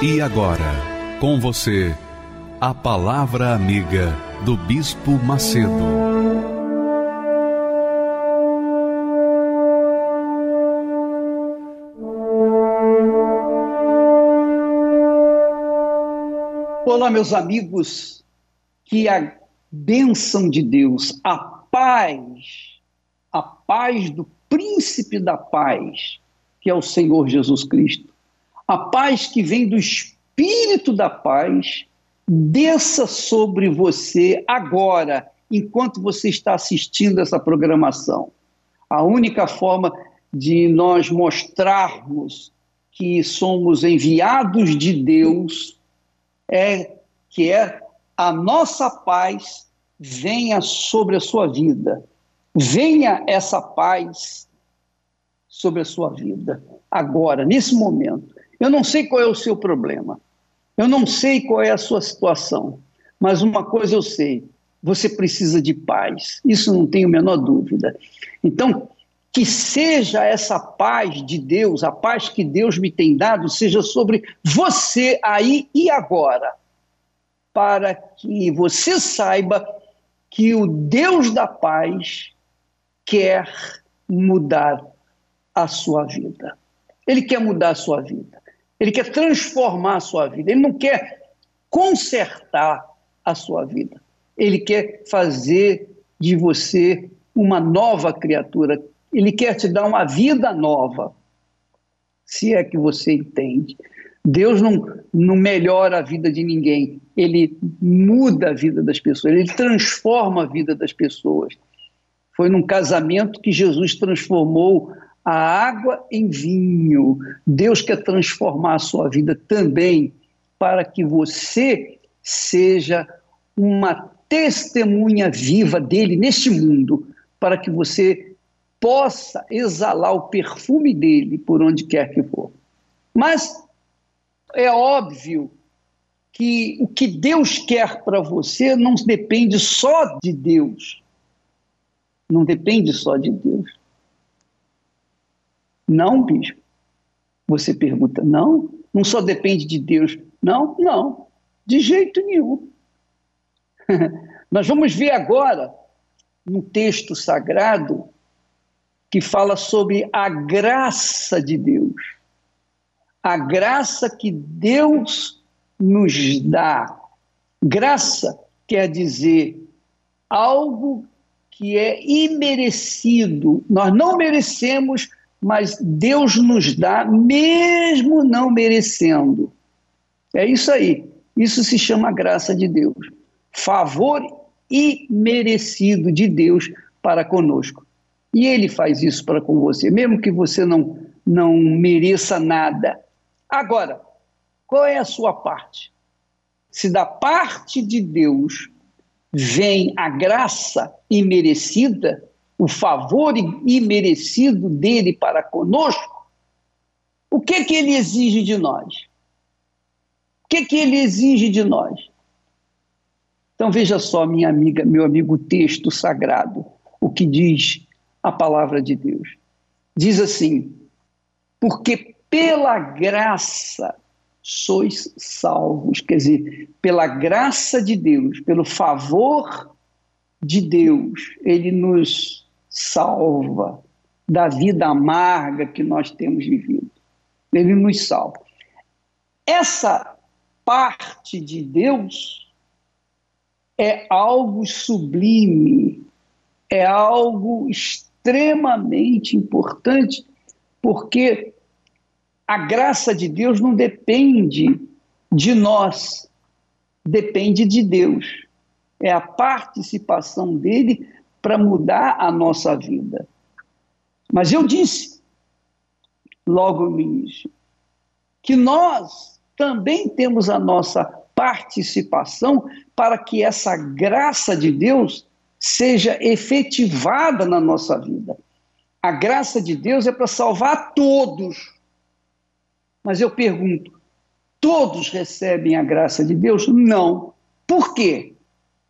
E agora, com você, a Palavra Amiga do Bispo Macedo. Olá, meus amigos, que a bênção de Deus, a paz, a paz do príncipe da paz, que é o Senhor Jesus Cristo, a paz que vem do Espírito da paz desça sobre você agora, enquanto você está assistindo essa programação. A única forma de nós mostrarmos que somos enviados de Deus é que é a nossa paz venha sobre a sua vida. Venha essa paz sobre a sua vida agora, nesse momento. Eu não sei qual é o seu problema, eu não sei qual é a sua situação, mas uma coisa eu sei: você precisa de paz, isso não tenho a menor dúvida. Então, que seja essa paz de Deus, a paz que Deus me tem dado, seja sobre você aí e agora, para que você saiba que o Deus da paz quer mudar a sua vida. Ele quer mudar a sua vida. Ele quer transformar a sua vida. Ele não quer consertar a sua vida. Ele quer fazer de você uma nova criatura. Ele quer te dar uma vida nova. Se é que você entende. Deus não, não melhora a vida de ninguém, ele muda a vida das pessoas, ele transforma a vida das pessoas. Foi num casamento que Jesus transformou a água em vinho. Deus quer transformar a sua vida também para que você seja uma testemunha viva dele neste mundo, para que você possa exalar o perfume dele por onde quer que for. Mas é óbvio que o que Deus quer para você não depende só de Deus. Não depende só de Deus. Não, bispo. Você pergunta, não? Não só depende de Deus. Não, não. De jeito nenhum. Nós vamos ver agora um texto sagrado que fala sobre a graça de Deus. A graça que Deus nos dá. Graça quer dizer algo que é imerecido. Nós não merecemos mas Deus nos dá mesmo não merecendo. É isso aí. Isso se chama graça de Deus. Favor imerecido de Deus para conosco. E ele faz isso para com você, mesmo que você não não mereça nada. Agora, qual é a sua parte? Se da parte de Deus vem a graça imerecida, o favor imerecido dele para conosco, o que que ele exige de nós? O que que ele exige de nós? Então veja só, minha amiga, meu amigo, o texto sagrado, o que diz a palavra de Deus. Diz assim: porque pela graça sois salvos, quer dizer, pela graça de Deus, pelo favor de Deus, ele nos salva da vida amarga que nós temos vivido. Ele nos salva. Essa parte de Deus é algo sublime, é algo extremamente importante, porque a graça de Deus não depende de nós, depende de Deus. É a participação dele para mudar a nossa vida. Mas eu disse, logo no início, que nós também temos a nossa participação para que essa graça de Deus seja efetivada na nossa vida. A graça de Deus é para salvar todos. Mas eu pergunto: todos recebem a graça de Deus? Não. Por quê?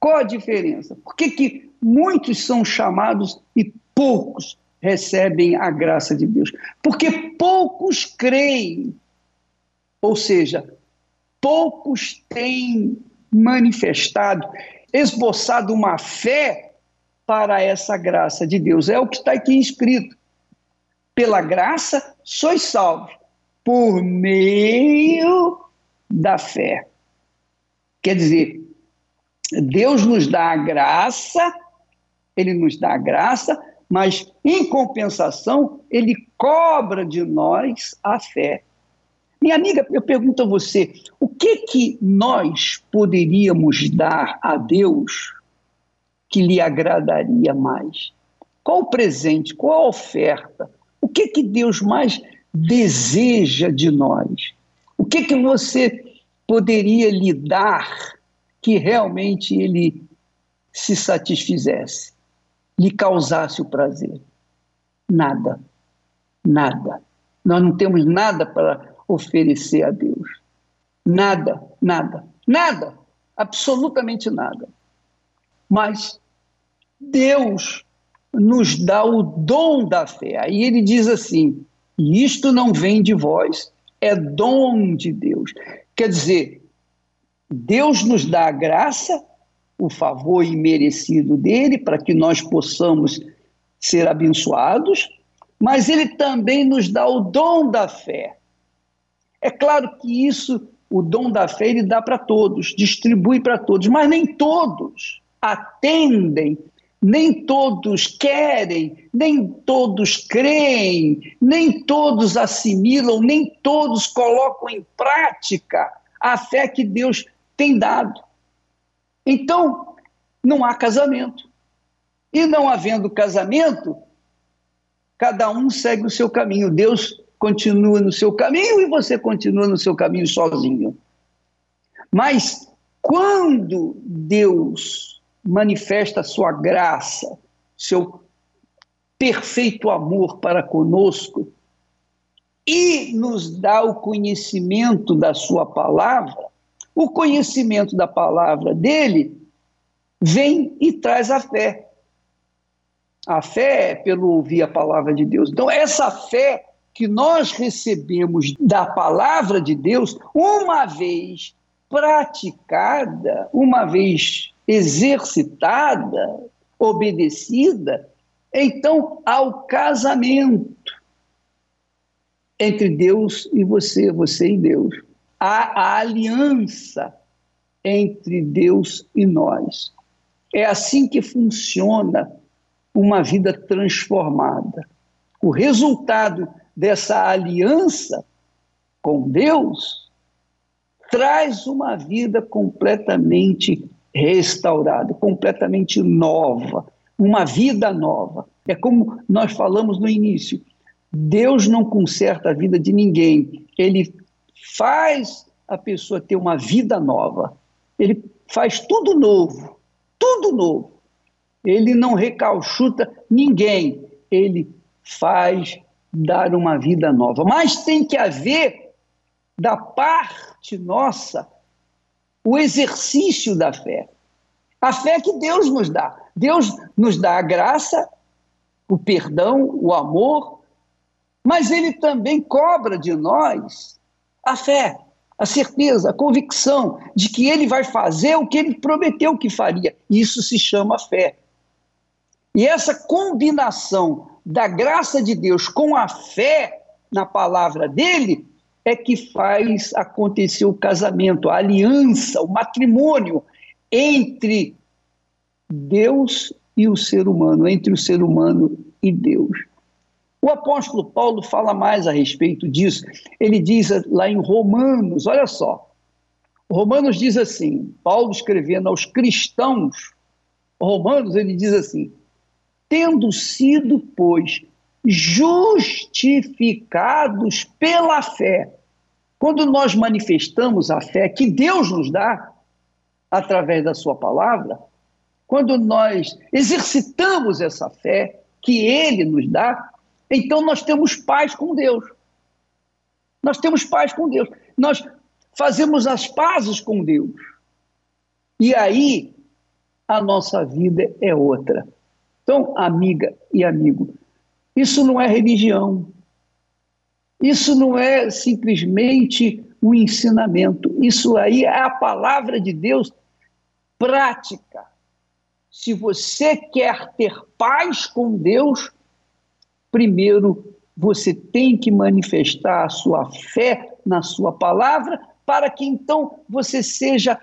Qual a diferença? Por que, que muitos são chamados e poucos recebem a graça de Deus? Porque poucos creem. Ou seja, poucos têm manifestado, esboçado uma fé para essa graça de Deus. É o que está aqui escrito. Pela graça sois salvos, por meio da fé. Quer dizer, Deus nos dá a graça, Ele nos dá graça, mas em compensação, Ele cobra de nós a fé. Minha amiga, eu pergunto a você, o que que nós poderíamos dar a Deus que lhe agradaria mais? Qual o presente, qual a oferta? O que que Deus mais deseja de nós? O que que você poderia lhe dar que realmente ele se satisfizesse, lhe causasse o prazer? Nada. Nada. Nós não temos nada para oferecer a Deus. Nada, nada, nada, absolutamente nada. Mas Deus nos dá o dom da fé. Aí ele diz assim: isto não vem de vós, é dom de Deus. Quer dizer, Deus nos dá a graça, o favor imerecido dele, para que nós possamos ser abençoados, mas ele também nos dá o dom da fé. É claro que isso, o dom da fé, ele dá para todos, distribui para todos, mas nem todos atendem, nem todos querem, nem todos creem, nem todos assimilam, nem todos colocam em prática a fé que Deus tem dado. Então, não há casamento. E não havendo casamento, cada um segue o seu caminho. Deus continua no seu caminho e você continua no seu caminho sozinho. Mas quando Deus manifesta a sua graça, seu perfeito amor para conosco e nos dá o conhecimento da sua palavra, o conhecimento da palavra dele vem e traz a fé. A fé é pelo ouvir a palavra de Deus. Então, essa fé que nós recebemos da palavra de Deus, uma vez praticada, uma vez exercitada, obedecida, então há o casamento entre Deus e você, você e Deus. Há a aliança entre Deus e nós. É assim que funciona uma vida transformada. O resultado dessa aliança com Deus traz uma vida completamente restaurada, completamente nova, uma vida nova. É como nós falamos no início: Deus não conserta a vida de ninguém, ele faz a pessoa ter uma vida nova, ele faz tudo novo, tudo novo. Ele não recalchuta ninguém, ele faz dar uma vida nova. Mas tem que haver, da parte nossa, o exercício da fé. A fé que Deus nos dá. Deus nos dá a graça, o perdão, o amor, mas Ele também cobra de nós a fé, a certeza, a convicção de que Ele vai fazer o que Ele prometeu que faria. Isso se chama fé. E essa combinação da graça de Deus com a fé na palavra dele é que faz acontecer o casamento, a aliança, o matrimônio entre Deus e o ser humano, entre o ser humano e Deus. O apóstolo Paulo fala mais a respeito disso. Ele diz lá em Romanos, olha só. Romanos diz assim, Paulo escrevendo aos cristãos, Romanos, ele diz assim: tendo sido, pois, justificados pela fé, Quando nós manifestamos a fé que Deus nos dá através da Sua palavra, quando nós exercitamos essa fé que Ele nos dá, então nós temos paz com Deus. Nós temos paz com Deus. Nós fazemos as pazes com Deus. E aí a nossa vida é outra. Então, amiga e amigo, isso não é religião. Isso não é simplesmente um ensinamento. Isso aí é a palavra de Deus prática. Se você quer ter paz com Deus, primeiro você tem que manifestar a sua fé na sua palavra, para que então você seja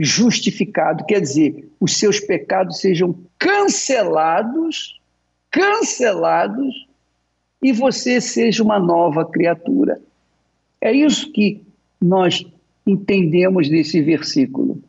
justificado, quer dizer, os seus pecados sejam cancelados, cancelados, e você seja uma nova criatura. É isso que nós entendemos desse versículo.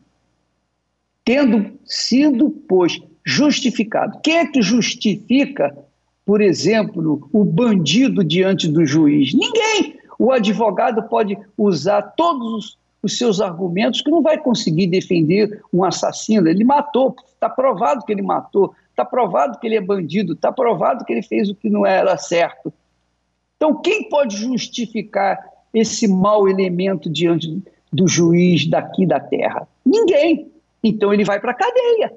Tendo sido, pois, justificado. Quem é que justifica, por exemplo, o bandido diante do juiz? Ninguém. O advogado pode usar todos os os seus argumentos que não vai conseguir defender um assassino. Ele matou, está provado que ele matou, está provado que ele é bandido, está provado que ele fez o que não era certo. Então, quem pode justificar esse mau elemento diante do juiz daqui da terra? Ninguém. Então, ele vai para a cadeia.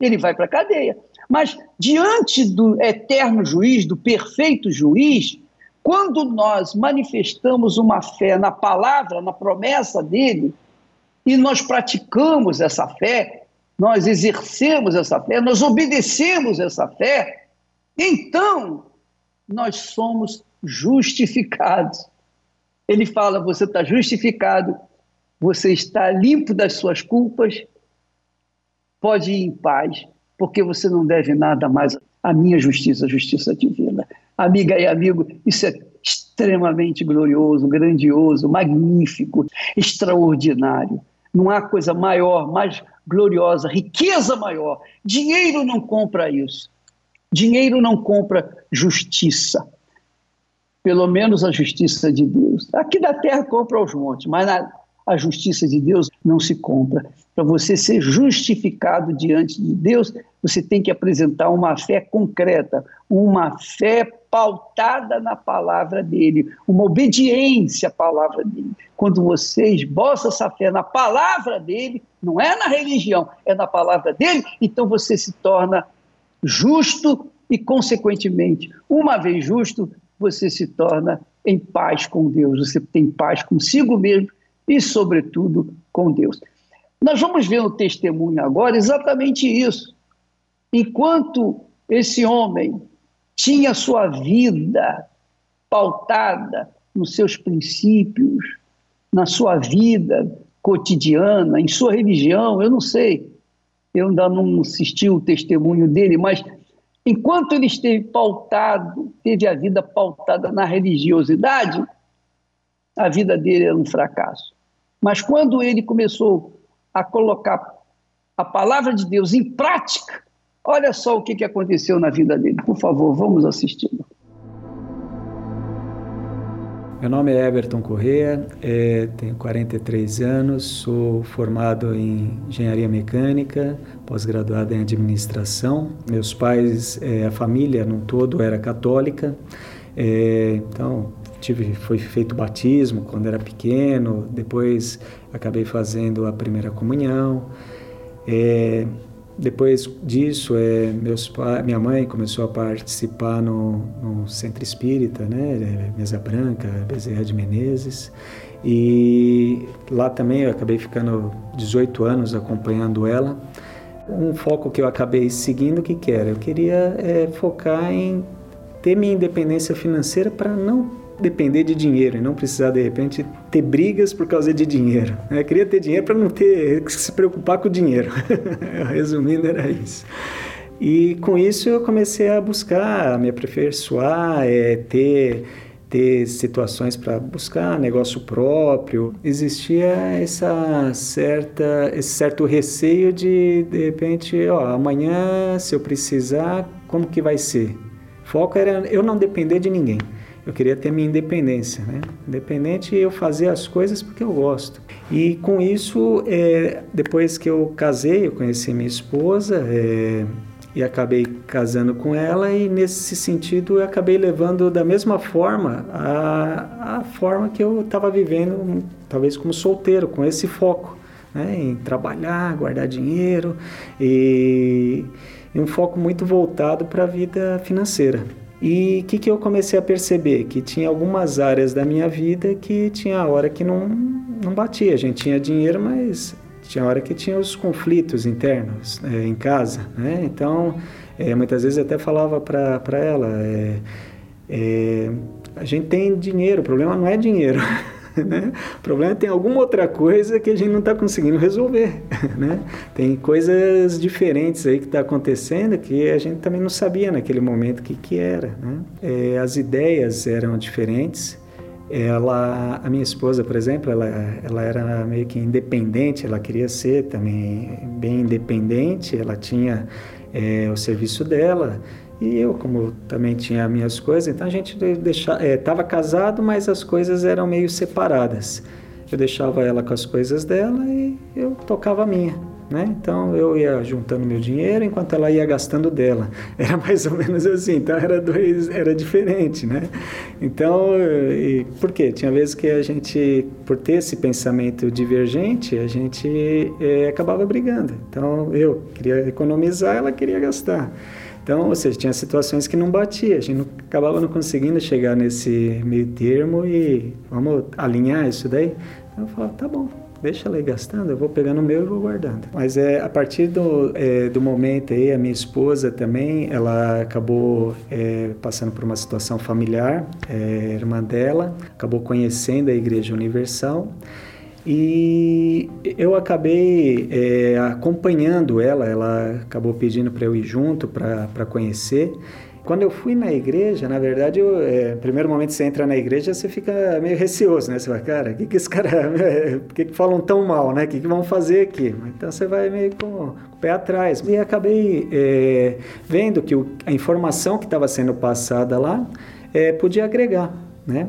Ele vai para a cadeia. Mas, diante do eterno juiz, do perfeito juiz, quando nós manifestamos uma fé na palavra, na promessa dele, e nós praticamos essa fé, nós exercemos essa fé, nós obedecemos essa fé, então nós somos justificados. Ele fala: você está justificado, você está limpo das suas culpas, pode ir em paz, porque você não deve nada mais à minha justiça, a justiça divina. Amiga e amigo, isso é extremamente glorioso, grandioso, magnífico, extraordinário. Não há coisa maior, mais gloriosa, riqueza maior. Dinheiro não compra isso. Dinheiro não compra justiça. Pelo menos a justiça de Deus. Aqui da terra compra os montes, mas a justiça de Deus não se compra. Para você ser justificado diante de Deus, você tem que apresentar uma fé concreta, uma fé pautada na palavra dele, uma obediência à palavra dele. Quando você esboça essa fé na palavra dele, não é na religião, é na palavra dele, então você se torna justo e, consequentemente, uma vez justo, você se torna em paz com Deus, você tem paz consigo mesmo e, sobretudo, com Deus. Nós vamos ver no testemunho agora exatamente isso. Enquanto esse homem tinha sua vida pautada nos seus princípios, na sua vida cotidiana, em sua religião, eu não sei. Eu ainda não assisti o testemunho dele, mas enquanto ele esteve pautado, teve a vida pautada na religiosidade, a vida dele era um fracasso. Mas quando ele começou a colocar a palavra de Deus em prática, olha só o que, aconteceu na vida dele. Por favor, vamos assisti-lo. Meu nome é Everton Correa, é, tenho 43 anos, sou formado em engenharia mecânica, pós-graduado em administração. Meus pais, é, a família no todo era católica, é, então tive foi feito batismo quando era pequeno depois acabei fazendo a primeira comunhão. É, depois disso é meus minha mãe começou a participar no, no centro espírita né? É, mesa branca Bezerra de Menezes. E lá também eu acabei ficando 18 anos acompanhando ela. Um foco que eu acabei seguindo o que que era? Eu queria é, focar em ter minha independência financeira para não depender de dinheiro e não precisar de repente ter brigas por causa de dinheiro. Eu queria ter dinheiro para não ter que se preocupar com o dinheiro. Resumindo era isso. E com isso eu comecei a buscar, a me aperfeiçoar, é, ter ter situações para buscar negócio próprio. Existia essa certa esse certo receio de de repente, ó, amanhã se eu precisar, como que vai ser? foco era eu não depender de ninguém. Eu queria ter minha independência, né? Independente eu fazer as coisas porque eu gosto. E com isso, é, depois que eu casei, eu conheci minha esposa é, e acabei casando com ela e nesse sentido eu acabei levando da mesma forma a, a forma que eu estava vivendo, talvez como solteiro, com esse foco. Né, em trabalhar, guardar dinheiro e, e um foco muito voltado para a vida financeira. E o que, que eu comecei a perceber? Que tinha algumas áreas da minha vida que tinha hora que não, não batia. A gente tinha dinheiro, mas tinha hora que tinha os conflitos internos é, em casa. Né? Então, é, muitas vezes eu até falava para ela: é, a gente tem dinheiro, o problema não é dinheiro. Né? O problema é que tem alguma outra coisa que a gente não está conseguindo resolver. Né? Tem coisas diferentes aí que está acontecendo que a gente também não sabia naquele momento o que, que era. Né? É, as ideias eram diferentes. Ela, a minha esposa, por exemplo, ela, ela era meio que independente, ela queria ser também bem independente, ela tinha é, o serviço dela, e eu, como também tinha minhas coisas, então a gente estava é, casado, mas as coisas eram meio separadas. Eu deixava ela com as coisas dela e eu tocava a minha. Né? Então eu ia juntando meu dinheiro enquanto ela ia gastando dela. Era mais ou menos assim. Então era dois, era diferente, né? Então, e, por quê? Tinha vezes que a gente, por ter esse pensamento divergente, a gente é, acabava brigando. Então eu queria economizar, ela queria gastar. Então, ou seja, tinha situações que não batia, a gente não, acabava não conseguindo chegar nesse meio termo e vamos alinhar isso daí. Então, eu falava, tá bom, deixa ela aí gastando, eu vou pegando o meu e vou guardando. Mas é, a partir do, é, do momento aí, a minha esposa também, ela acabou é, passando por uma situação familiar, é, irmã dela, acabou conhecendo a Igreja Universal e eu acabei é, acompanhando ela, ela acabou pedindo para eu ir junto para conhecer. Quando eu fui na igreja, na verdade, é, primeiro momento que você entra na igreja, você fica meio receoso, né? Você fala, cara, o que, que esse cara, por que, que falam tão mal, né? O que, que vão fazer aqui? Então você vai meio com, o pé atrás. E acabei é, vendo que o, a informação que estava sendo passada lá podia agregar, né?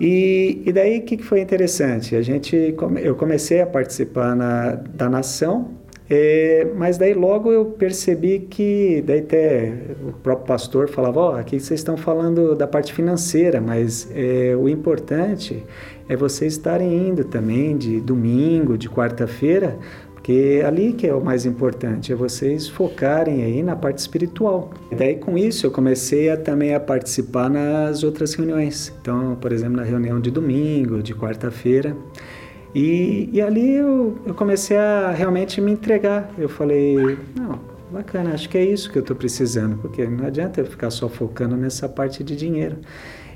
E, e daí o que, que foi interessante? A gente, eu comecei a participar na, da nação, é, mas daí logo eu percebi que, daí até o próprio pastor falava, ó, oh, aqui vocês estão falando da parte financeira, mas é, o importante é vocês estarem indo também de domingo, de quarta-feira, porque ali que é o mais importante, é vocês focarem aí na parte espiritual. E daí com isso eu comecei a, também a participar nas outras reuniões. Então, por exemplo, na reunião de domingo, de quarta-feira. E, e ali eu, eu comecei a realmente me entregar. Eu falei, não, bacana, acho que é isso que eu estou precisando, porque não adianta eu ficar só focando nessa parte de dinheiro.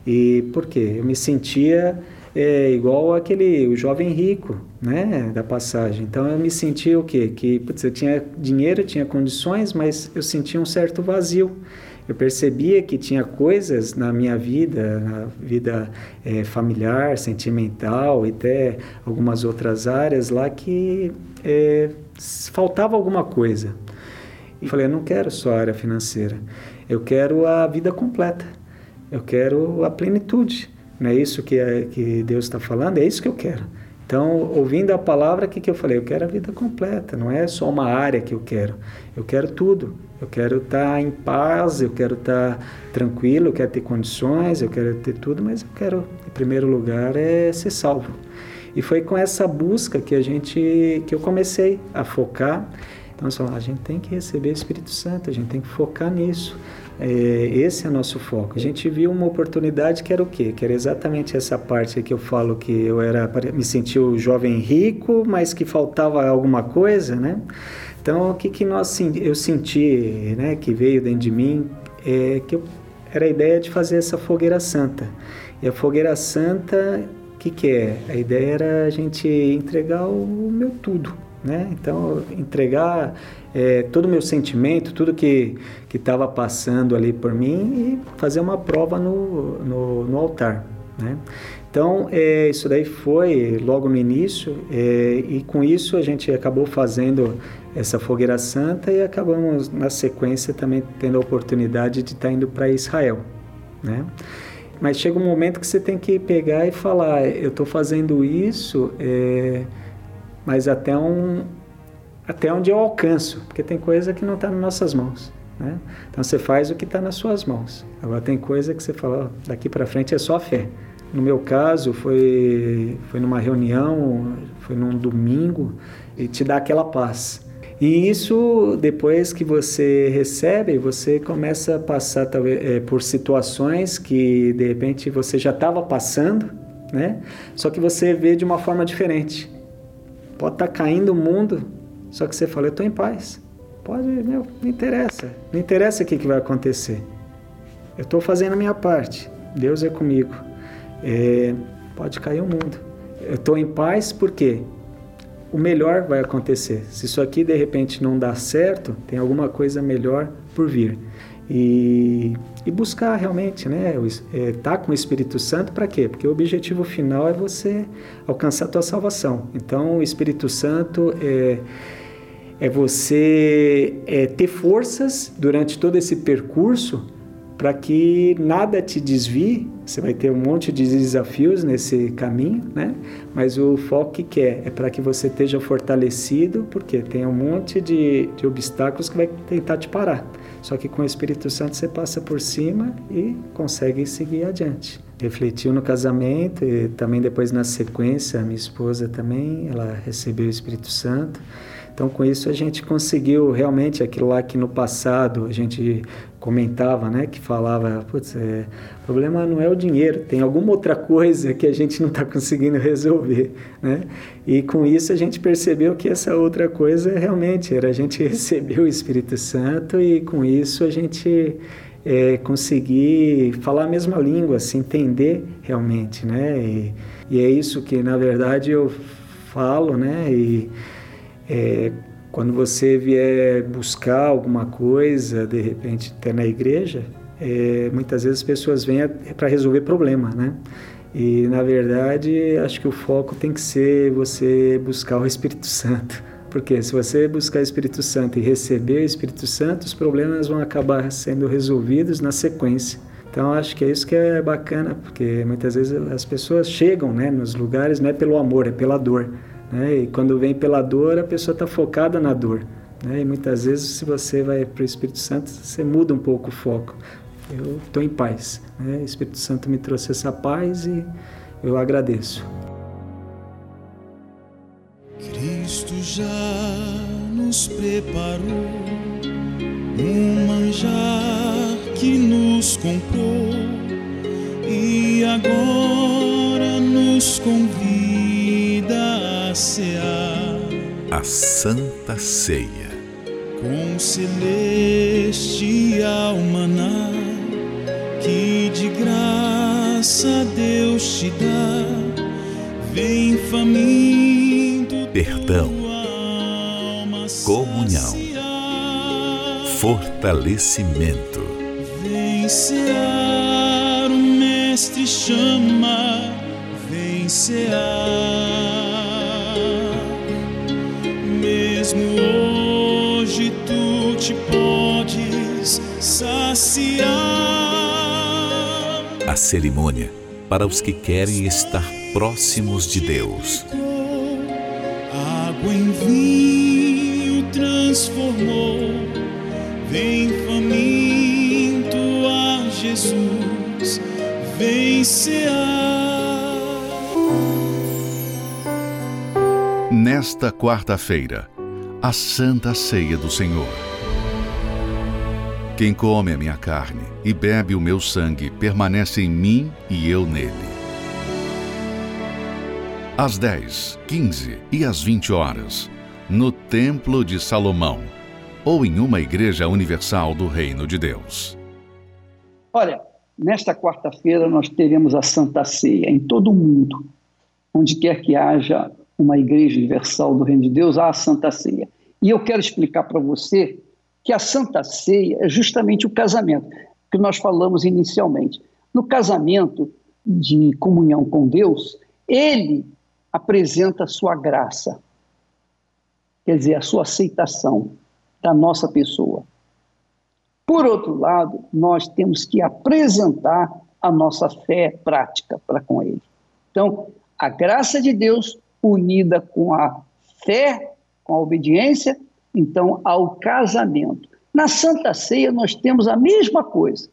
E por quê? Eu me sentia é igual aquele o jovem rico, né, da passagem. Então eu me sentia o quê? Que putz, eu tinha dinheiro, tinha condições, mas eu sentia um certo vazio. Eu percebia que tinha coisas na minha vida, na vida é, familiar, sentimental e até algumas outras áreas lá que é, faltava alguma coisa. E falei, eu não quero só a área financeira, eu quero a vida completa, eu quero a plenitude. Não é isso que, é, que Deus está falando? É isso que eu quero. Então, ouvindo a palavra, o que, que eu falei? Eu quero a vida completa, não é só uma área que eu quero. Eu quero tudo. Eu quero estar tá em paz, eu quero estar tá tranquilo, eu quero ter condições, eu quero ter tudo, mas eu quero, em primeiro lugar, é ser salvo. E foi com essa busca que a gente, que eu comecei a focar. Então, só, a gente tem que receber o Espírito Santo, a gente tem que focar nisso. É, esse é o nosso foco. A gente viu uma oportunidade que era o quê? Que era exatamente essa parte que eu falo que eu era me sentia o jovem rico, mas que faltava alguma coisa, né? Então o que que nós eu senti, né? Que veio dentro de mim é que eu, era a ideia de fazer essa fogueira santa. E a fogueira santa, o que que é? A ideia era a gente entregar o meu tudo, né? Então entregar é, todo o meu sentimento, tudo que estava passando ali por mim e fazer uma prova no, no, no altar. Né? Então, é, isso daí foi logo no início, é, e com isso a gente acabou fazendo essa fogueira santa e acabamos, na sequência, também tendo a oportunidade de estar indo para Israel. Né? Mas chega um momento que você tem que pegar e falar: eu estou fazendo isso, é, mas até, um, até onde eu alcanço, porque tem coisa que não está nas nossas mãos. Né? Então você faz o que está nas suas mãos. Agora tem coisa que você fala: daqui para frente é só fé. No meu caso, foi, foi numa reunião, foi num domingo, e te dá aquela paz. E isso, depois que você recebe, você começa a passar é, por situações que de repente você já estava passando, né? Só que você vê de uma forma diferente. Pode estar tá caindo o mundo, só que você fala, eu estou em paz. Pode, meu, não interessa. Não interessa o que, que vai acontecer. Eu estou fazendo a minha parte. Deus é comigo. É, pode cair o mundo. Eu estou em paz porque o melhor vai acontecer. Se isso aqui de repente não dá certo, tem alguma coisa melhor por vir. E, e buscar realmente, né? Estar é, tá com o Espírito Santo para quê? Porque o objetivo final é você alcançar a tua salvação. Então, o Espírito Santo é, é você é, ter forças durante todo esse percurso para que nada te desvie. Você vai ter um monte de desafios nesse caminho, né? Mas o foco que quer é para que você esteja fortalecido, porque tem um monte de, de obstáculos que vai tentar te parar. Só que com o Espírito Santo você passa por cima e consegue seguir adiante. Refletiu no casamento e também depois na sequência, minha esposa também, ela recebeu o Espírito Santo. Então, com isso, a gente conseguiu realmente aquilo lá que no passado a gente comentava, né, que falava, putz, é, o problema não é o dinheiro, tem alguma outra coisa que a gente não está conseguindo resolver, né? E com isso a gente percebeu que essa outra coisa realmente era a gente receber o Espírito Santo e com isso a gente é, conseguir falar a mesma língua, se entender realmente, né? E, e é isso que na verdade eu falo, né? E, é, quando você vier buscar alguma coisa, de repente, até na igreja, é, muitas vezes as pessoas vêm é para resolver problema, né? E, na verdade, acho que o foco tem que ser você buscar o Espírito Santo. Porque se você buscar o Espírito Santo e receber o Espírito Santo, os problemas vão acabar sendo resolvidos na sequência. Então, acho que é isso que é bacana, porque muitas vezes as pessoas chegam né, nos lugares não é pelo amor, é pela dor. Né? E quando vem pela dor, a pessoa está focada na dor. Né? E muitas vezes, se você vai para o Espírito Santo, você muda um pouco o foco. Eu estou em paz. Né? O Espírito Santo me trouxe essa paz e eu agradeço. Cristo já nos preparou um manjar que nos comprou e agora nos convida a Santa Ceia. Com celestial maná que de graça Deus te dá, vem faminto. Perdão, comunhão, fortalecimento. Vem cear, o Mestre chama, vem cear. Saciar. A cerimônia para os que querem estar próximos de Deus. Água em vinho transformou, vem faminto a Jesus, vem. Nesta quarta-feira, a Santa Ceia do Senhor. Quem come a minha carne e bebe o meu sangue permanece em mim e eu nele. Às 10, 15 e às 20 horas, no Templo de Salomão, ou em uma igreja universal do Reino de Deus. Olha, nesta quarta-feira nós teremos a Santa Ceia em todo o mundo, onde quer que haja uma igreja universal do Reino de Deus, há a Santa Ceia. E eu quero explicar para você que a Santa Ceia é justamente o casamento, que nós falamos inicialmente. No casamento de comunhão com Deus, ele apresenta a sua graça, quer dizer, a sua aceitação da nossa pessoa. Por outro lado, nós temos que apresentar a nossa fé prática para com Ele. Então, a graça de Deus unida com a fé, com a obediência, então ao casamento. Na Santa Ceia nós temos a mesma coisa.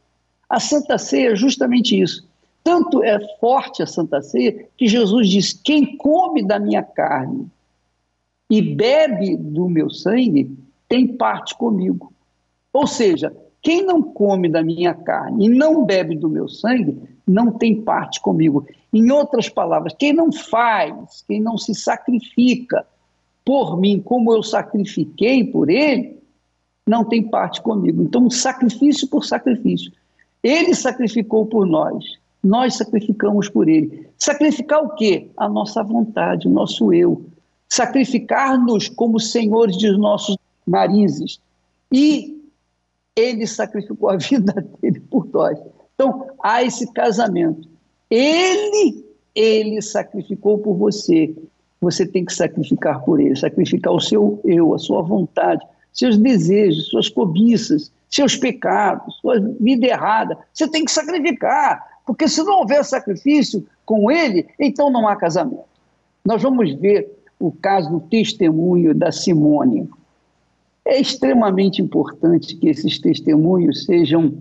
A Santa Ceia é justamente isso. Tanto é forte a Santa Ceia que Jesus diz: quem come da minha carne e bebe do meu sangue tem parte comigo. Ou seja, quem não come da minha carne e não bebe do meu sangue não tem parte comigo. Em outras palavras, quem não faz, quem não se sacrifica por mim como eu sacrifiquei por ele, não tem parte comigo. Então, sacrifício por sacrifício. Ele sacrificou por nós, nós sacrificamos por ele. Sacrificar o quê? A nossa vontade, o nosso eu. Sacrificar-nos como senhores de nossos narizes. E ele sacrificou a vida dele por nós. Então, há esse casamento. Ele, ele sacrificou por você. Você tem que sacrificar por ele, sacrificar o seu eu, a sua vontade, seus desejos, suas cobiças, seus pecados, sua vida errada. Você tem que sacrificar, porque se não houver sacrifício com ele, então não há casamento. Nós vamos ver o caso do testemunho da Simone. É extremamente importante que esses testemunhos sejam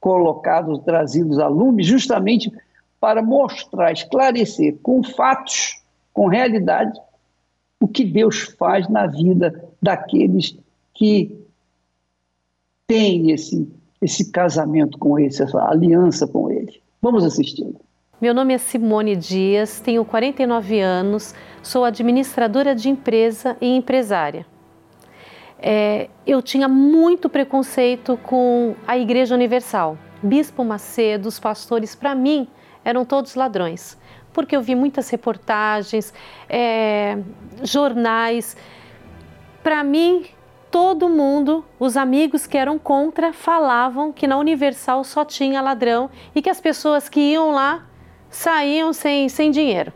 colocados, trazidos a lume, justamente para mostrar, esclarecer com fatos, com realidade, o que Deus faz na vida daqueles que têm esse, esse casamento com ele, essa aliança com ele. Vamos assisti-lo. Meu nome é Simone Dias, tenho 49 anos, sou administradora de empresa e empresária. É, eu tinha muito preconceito com a Igreja Universal. Bispo Macedo, os pastores, para mim, eram todos ladrões, porque eu vi muitas reportagens, é, jornais. Para mim, todo mundo, os amigos que eram contra, falavam que na Universal só tinha ladrão e que as pessoas que iam lá saíam sem, sem dinheiro.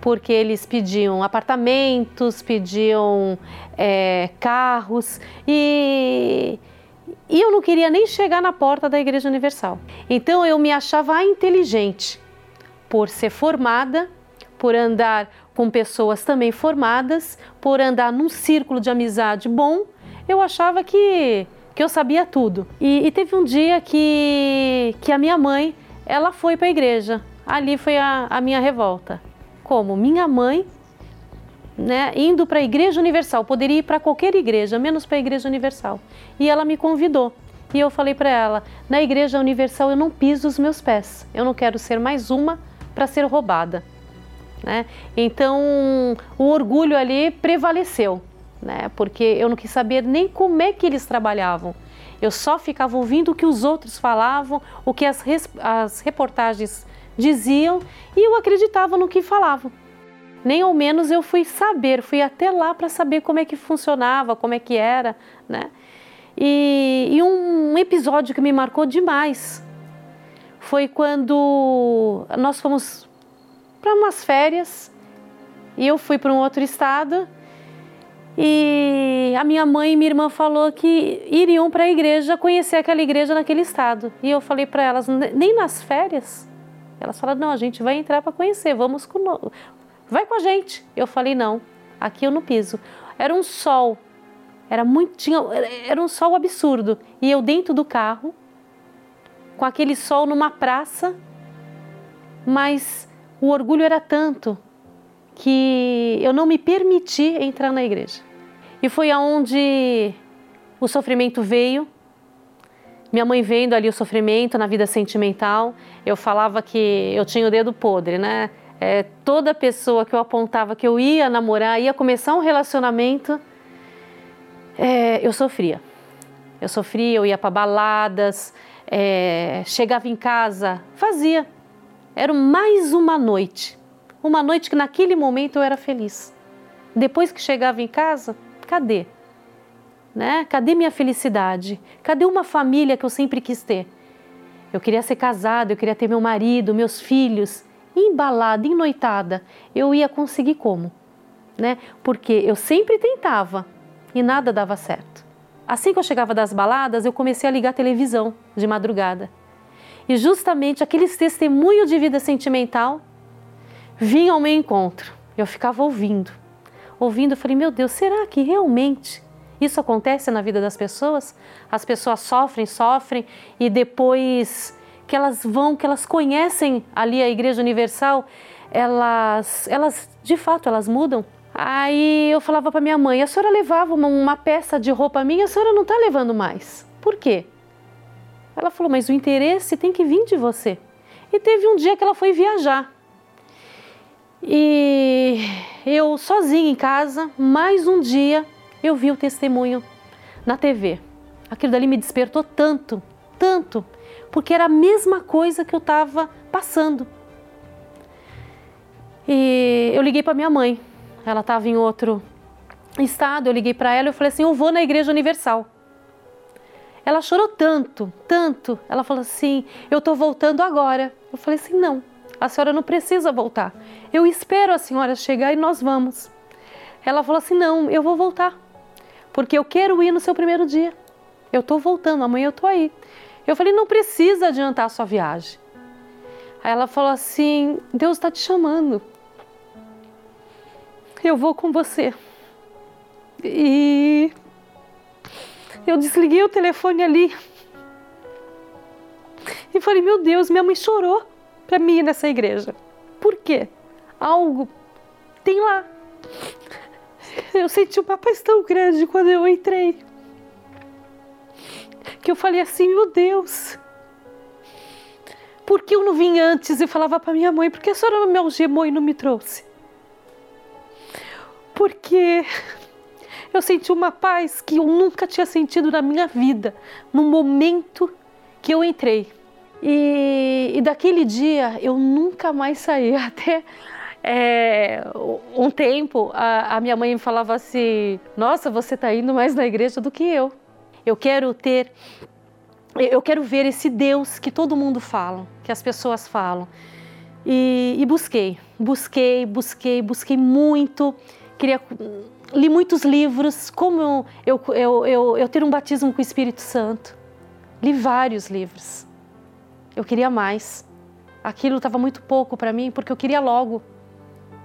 Porque eles pediam apartamentos, pediam é, carros e, e eu não queria nem chegar na porta da Igreja Universal. Então eu me achava inteligente por ser formada, por andar com pessoas também formadas, por andar num círculo de amizade bom, eu achava que, que eu sabia tudo. E, e teve um dia que, que a minha mãe, ela foi para a igreja. Ali foi a, a minha revolta. Como? Minha mãe né, indo para a Igreja Universal, poderia ir para qualquer igreja, menos para a Igreja Universal. E ela me convidou. E eu falei para ela: na Igreja Universal eu não piso os meus pés, eu não quero ser mais uma para ser roubada. Né? Então, o orgulho ali prevaleceu, né? porque eu não quis saber nem como é que eles trabalhavam. Eu só ficava ouvindo o que os outros falavam, o que as, as reportagens diziam e eu acreditava no que falavam. Nem ao menos eu fui saber, fui até lá para saber como é que funcionava, como é que era, né? E, e um episódio que me marcou demais foi quando nós fomos para umas férias e eu fui para um outro estado e a minha mãe e minha irmã falou que iriam para a igreja conhecer aquela igreja naquele estado. E eu falei para elas, nem nas férias? Elas falaram, não, a gente vai entrar para conhecer, vamos com vai com a gente. Eu falei, não, aqui eu não piso. Era um sol, era muito, tinha, era um sol absurdo. E eu dentro do carro, com aquele sol numa praça, mas o orgulho era tanto que eu não me permiti entrar na igreja. E foi aonde o sofrimento veio. Minha mãe vendo ali o sofrimento na vida sentimental, eu falava que eu tinha o dedo podre, né? É, toda pessoa que eu apontava que eu ia namorar, ia começar um relacionamento, é, eu sofria. Eu sofria, eu ia para baladas, é, chegava em casa, fazia era mais uma noite. Uma noite que naquele momento eu era feliz. Depois que chegava em casa, cadê? Né? Cadê minha felicidade? Cadê uma família que eu sempre quis ter? Eu queria ser casada, eu queria ter meu marido, meus filhos, embalada, ennoitada. Eu ia conseguir como? Né? Porque eu sempre tentava e nada dava certo. Assim que eu chegava das baladas, eu comecei a ligar a televisão de madrugada. E justamente aqueles testemunhos de vida sentimental vinham ao meu encontro. Eu ficava ouvindo. Ouvindo, eu falei, meu Deus, será que realmente isso acontece na vida das pessoas? As pessoas sofrem, sofrem e depois que elas vão, que elas conhecem ali a Igreja Universal, elas, elas de fato, elas mudam. Aí eu falava para minha mãe: a senhora levava uma, uma peça de roupa minha, a senhora não está levando mais. Por quê? Ela falou: mas o interesse tem que vir de você. E teve um dia que ela foi viajar. E eu sozinha em casa, mais um dia, eu vi o testemunho na TV. Aquilo dali me despertou tanto, tanto, porque era a mesma coisa que eu estava passando. E eu liguei para minha mãe. Ela estava em outro estado. Eu liguei para ela e falei assim: "Eu vou na Igreja Universal". Ela chorou tanto, tanto. Ela falou assim: "Eu estou voltando agora". Eu falei assim: "Não, a senhora não precisa voltar. Eu espero a senhora chegar e nós vamos". Ela falou assim: "Não, eu vou voltar, porque eu quero ir no seu primeiro dia. Eu estou voltando, amanhã eu estou aí". Eu falei: "Não precisa adiantar a sua viagem". Aí ela falou assim: Deus está te chamando eu vou com você. E eu desliguei o telefone ali. E falei, meu Deus, minha mãe chorou para mim nessa igreja. Por quê? Algo tem lá. Eu senti uma paz tão grande quando eu entrei. Que eu falei assim, meu Deus. Por que eu não vim antes e falava para minha mãe? Por que a senhora me algemou e não me trouxe? Porque eu senti uma paz que eu nunca tinha sentido na minha vida, no momento que eu entrei. E, e daquele dia eu nunca mais saí. Até é, um tempo a, a minha mãe me falava assim: Nossa, você está indo mais na igreja do que eu. Eu quero ter, eu quero ver esse Deus que todo mundo fala, que as pessoas falam. E, e busquei, busquei, busquei, busquei muito queria li muitos livros, como eu, eu, eu, eu ter um batismo com o Espírito Santo. Li vários livros. Eu queria mais. Aquilo estava muito pouco para mim, porque eu queria logo.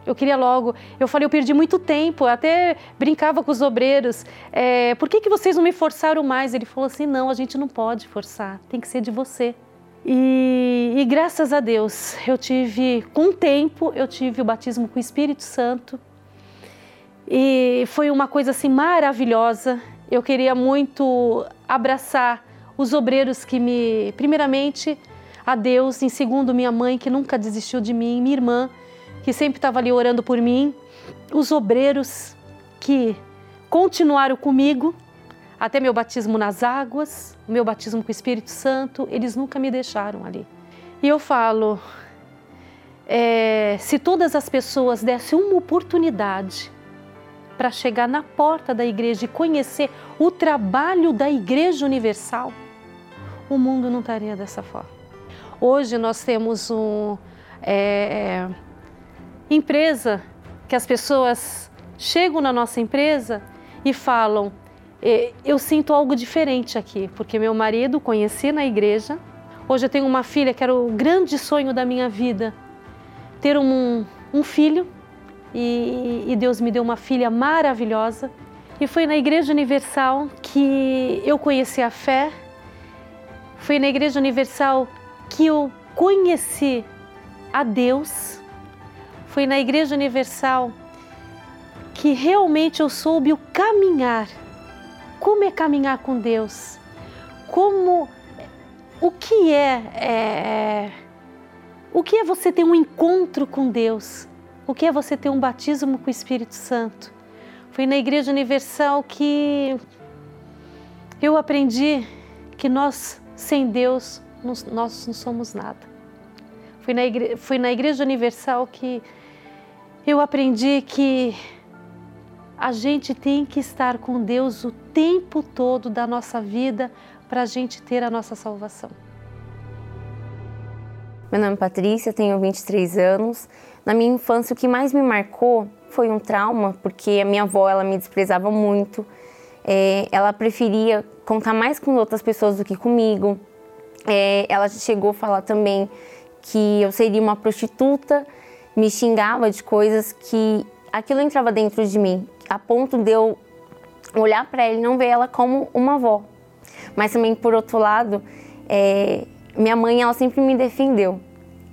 Eu queria logo. Eu falei, eu perdi muito tempo. Eu até brincava com os obreiros. É, por que, que vocês não me forçaram mais? Ele falou assim: não, a gente não pode forçar. Tem que ser de você. E, e graças a Deus, eu tive, com o tempo, eu tive o batismo com o Espírito Santo. E foi uma coisa assim maravilhosa. Eu queria muito abraçar os obreiros que me, primeiramente, a Deus, em segundo, minha mãe, que nunca desistiu de mim, minha irmã, que sempre estava ali orando por mim, os obreiros que continuaram comigo até meu batismo nas águas, meu batismo com o Espírito Santo, eles nunca me deixaram ali. E eu falo, é, se todas as pessoas dessem uma oportunidade para chegar na porta da igreja e conhecer o trabalho da Igreja Universal, o mundo não estaria dessa forma. Hoje nós temos uma é, empresa que as pessoas chegam na nossa empresa e falam: é, Eu sinto algo diferente aqui, porque meu marido conheci na igreja. Hoje eu tenho uma filha que era o grande sonho da minha vida, ter um, um filho e, e Deus me deu uma filha maravilhosa. E foi na Igreja Universal que eu conheci a fé, foi na Igreja Universal que eu conheci a Deus, foi na Igreja Universal que realmente eu soube o caminhar. Como é caminhar com Deus? Como o que é, é o que é você ter um encontro com Deus? O que é você ter um batismo com o Espírito Santo? Foi na Igreja Universal que eu aprendi que nós, sem Deus, nós não somos nada. Foi na, igreja, foi na Igreja Universal que eu aprendi que a gente tem que estar com Deus o tempo todo da nossa vida para a gente ter a nossa salvação. Meu nome é Patrícia, tenho 23 anos na minha infância, o que mais me marcou foi um trauma, porque a minha avó ela me desprezava muito. É, ela preferia contar mais com outras pessoas do que comigo. É, ela chegou a falar também que eu seria uma prostituta, me xingava de coisas que aquilo entrava dentro de mim, a ponto de eu olhar para ela e não ver ela como uma avó. Mas também, por outro lado, é, minha mãe ela sempre me defendeu,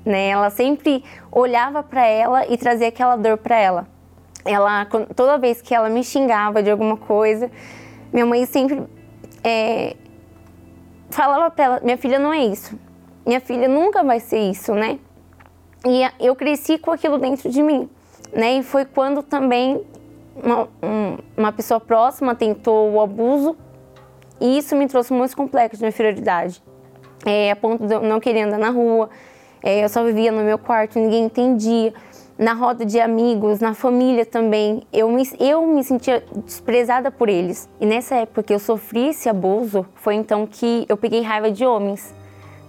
né? Ela sempre olhava para ela e trazia aquela dor para ela. Ela toda vez que ela me xingava de alguma coisa, minha mãe sempre é, falava para ela: minha filha não é isso, minha filha nunca vai ser isso, né? E eu cresci com aquilo dentro de mim, né? E foi quando também uma, uma pessoa próxima tentou o abuso e isso me trouxe muitos complexos de inferioridade é, a ponto de eu não querer andar na rua. É, eu só vivia no meu quarto, ninguém entendia. Na roda de amigos, na família também, eu me, eu me sentia desprezada por eles. E nessa época que eu sofri esse abuso, foi então que eu peguei raiva de homens.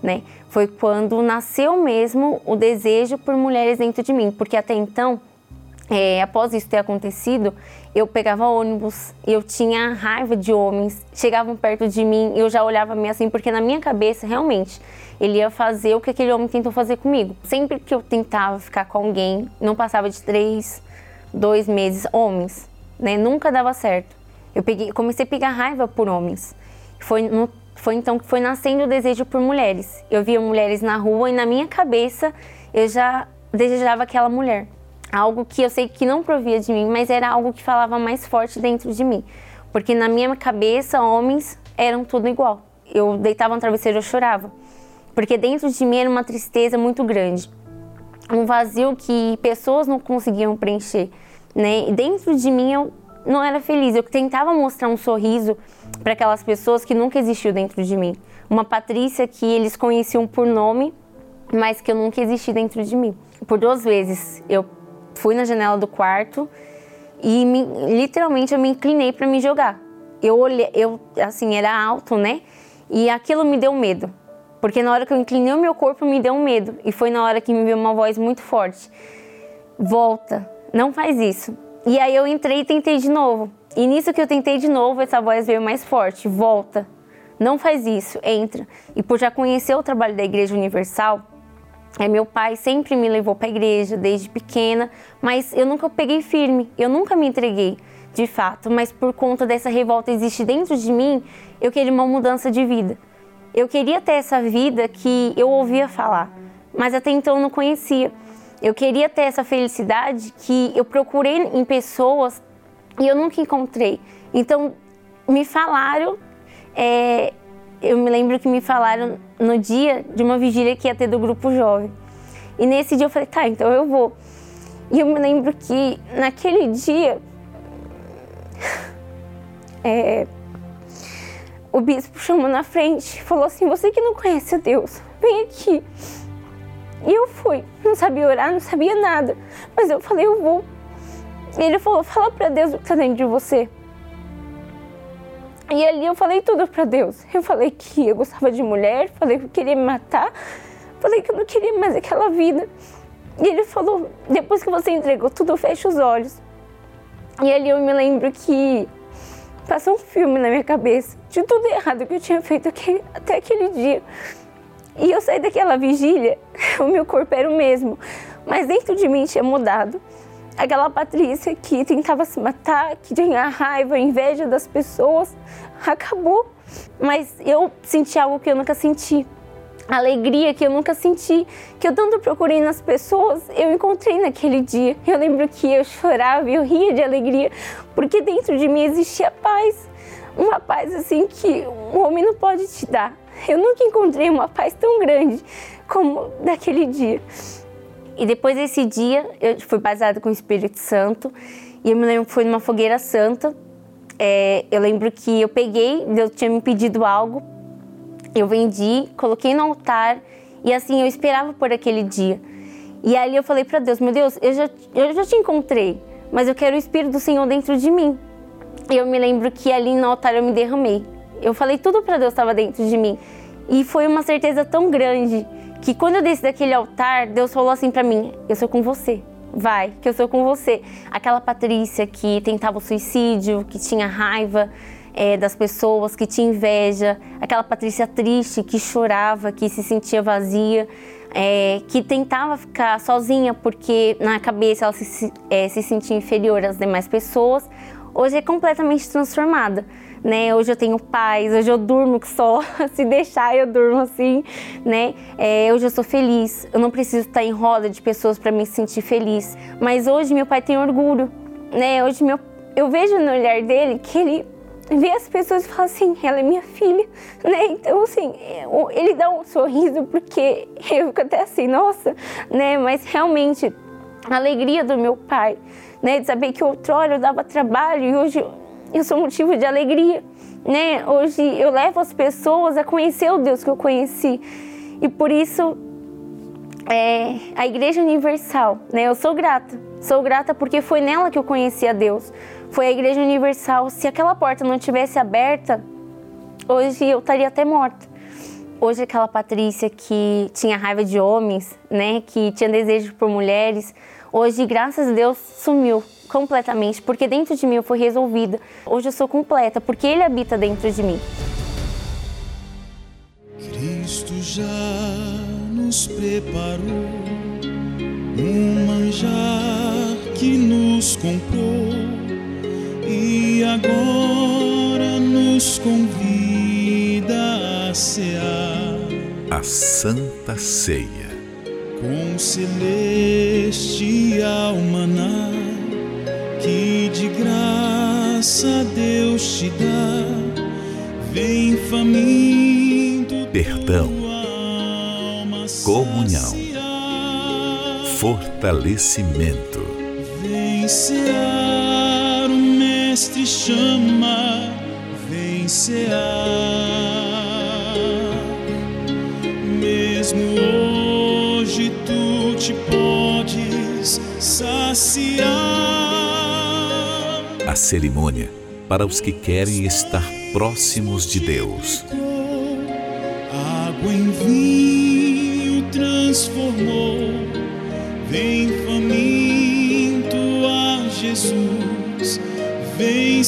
Né? Foi quando nasceu mesmo o desejo por mulheres dentro de mim, porque até então é, após isso ter acontecido, eu pegava ônibus, eu tinha raiva de homens, chegavam perto de mim, eu já olhava meio assim, porque na minha cabeça, realmente, ele ia fazer o que aquele homem tentou fazer comigo. Sempre que eu tentava ficar com alguém, não passava de três, dois meses, homens, né? Nunca dava certo. Eu peguei, comecei a pegar raiva por homens. Foi, no, foi então que foi nascendo o desejo por mulheres. Eu via mulheres na rua e na minha cabeça eu já desejava aquela mulher algo que eu sei que não provia de mim, mas era algo que falava mais forte dentro de mim. Porque na minha cabeça, homens eram tudo igual. Eu deitava no travesseiro e chorava. Porque dentro de mim era uma tristeza muito grande. Um vazio que pessoas não conseguiam preencher. Né? E dentro de mim eu não era feliz. Eu tentava mostrar um sorriso para aquelas pessoas que nunca existiu dentro de mim. Uma Patrícia que eles conheciam por nome, mas que eu nunca existi dentro de mim. Por duas vezes eu fui na janela do quarto e me, literalmente eu me inclinei para me jogar. Eu olhei, eu assim, era alto, né? E aquilo me deu medo. Porque na hora que eu inclinei o meu corpo, me deu medo. E foi na hora que me veio uma voz muito forte: Volta, não faz isso. E aí eu entrei e tentei de novo. E nisso que eu tentei de novo, essa voz veio mais forte: Volta, não faz isso, entra. E por já conhecer o trabalho da Igreja Universal, é, meu pai sempre me levou para a igreja desde pequena, mas eu nunca peguei firme, eu nunca me entreguei de fato, mas por conta dessa revolta existe dentro de mim, eu queria uma mudança de vida. Eu queria ter essa vida que eu ouvia falar, mas até então não conhecia. Eu queria ter essa felicidade que eu procurei em pessoas e eu nunca encontrei. Então, me falaram é, eu me lembro que me falaram no dia de uma vigília que ia ter do grupo jovem. E nesse dia eu falei, tá, então eu vou. E eu me lembro que naquele dia é, o bispo chamou na frente, falou assim: Você que não conhece Deus, vem aqui. E eu fui, não sabia orar, não sabia nada, mas eu falei: Eu vou. E ele falou: Fala para Deus o que está dentro de você. E ali eu falei tudo para Deus. Eu falei que eu gostava de mulher, falei que eu queria me matar, falei que eu não queria mais aquela vida. E ele falou: depois que você entregou tudo, fecha os olhos. E ali eu me lembro que passou um filme na minha cabeça de tudo errado que eu tinha feito aquele, até aquele dia. E eu saí daquela vigília, o meu corpo era o mesmo, mas dentro de mim tinha mudado aquela Patrícia que tentava se matar, que tinha raiva, inveja das pessoas, acabou. Mas eu senti algo que eu nunca senti. Alegria que eu nunca senti, que eu tanto procurei nas pessoas, eu encontrei naquele dia. Eu lembro que eu chorava, eu ria de alegria, porque dentro de mim existia paz. Uma paz assim que um homem não pode te dar. Eu nunca encontrei uma paz tão grande como naquele dia. E depois desse dia, eu fui batizada com o Espírito Santo. E eu me lembro que foi numa fogueira santa. É, eu lembro que eu peguei, Deus tinha me pedido algo. Eu vendi, coloquei no altar. E assim, eu esperava por aquele dia. E ali eu falei para Deus: Meu Deus, eu já, eu já te encontrei, mas eu quero o Espírito do Senhor dentro de mim. E eu me lembro que ali no altar eu me derramei. Eu falei tudo para Deus estava dentro de mim. E foi uma certeza tão grande que quando eu desci daquele altar, Deus falou assim para mim: Eu sou com você. Vai, que eu sou com você. Aquela Patrícia que tentava o suicídio, que tinha raiva, é, das pessoas, que tinha inveja, aquela Patrícia triste que chorava, que se sentia vazia, é, que tentava ficar sozinha porque na cabeça ela se, é, se sentia inferior às demais pessoas, hoje é completamente transformada. Né? Hoje eu tenho paz, hoje eu durmo só, se deixar eu durmo assim, né? É, hoje eu sou feliz, eu não preciso estar em roda de pessoas para me sentir feliz. Mas hoje meu pai tem orgulho, né? Hoje meu, eu vejo no olhar dele que ele vê as pessoas e fala assim, ela é minha filha, né? Então, assim, ele dá um sorriso porque eu fico até assim, nossa, né? Mas realmente, a alegria do meu pai, né? De saber que outrora eu dava trabalho e hoje eu sou motivo de alegria, né? Hoje eu levo as pessoas a conhecer o Deus que eu conheci. E por isso, é, a Igreja Universal, né? Eu sou grata. Sou grata porque foi nela que eu conheci a Deus. Foi a Igreja Universal. Se aquela porta não tivesse aberta, hoje eu estaria até morta. Hoje aquela Patrícia que tinha raiva de homens, né? Que tinha desejo por mulheres, hoje, graças a Deus, sumiu completamente, porque dentro de mim eu fui resolvida. Hoje eu sou completa, porque Ele habita dentro de mim. Cristo já nos preparou um manjar que nos comprou e agora nos convida a cear a Santa Ceia com celestial maná que de graça Deus te dá, vem faminto perdão, comunhão, fortalecimento. Vem cear, o Mestre chama, vem cear, mesmo hoje te podes saciar a cerimônia para os que querem estar próximos de Deus. Água em vinho transformou, vem faminto a Jesus, vem.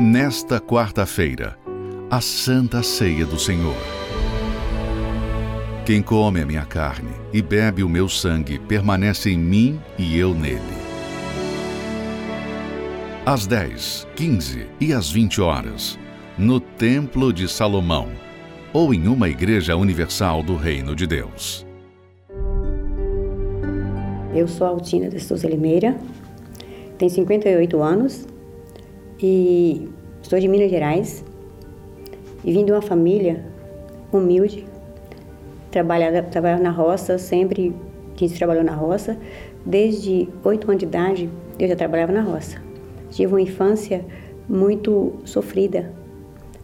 Nesta quarta-feira, a Santa Ceia do Senhor. Quem come a minha carne e bebe o meu sangue permanece em mim e eu nele. Às 10, 15 e às 20 horas, no Templo de Salomão, ou em uma igreja universal do Reino de Deus. Eu sou Altina de Souza Limeira, tenho 58 anos e sou de Minas Gerais e vim de uma família humilde, trabalhava, na roça, sempre que se trabalhou na roça. Desde oito anos de idade, eu já trabalhava na roça. Tive uma infância muito sofrida.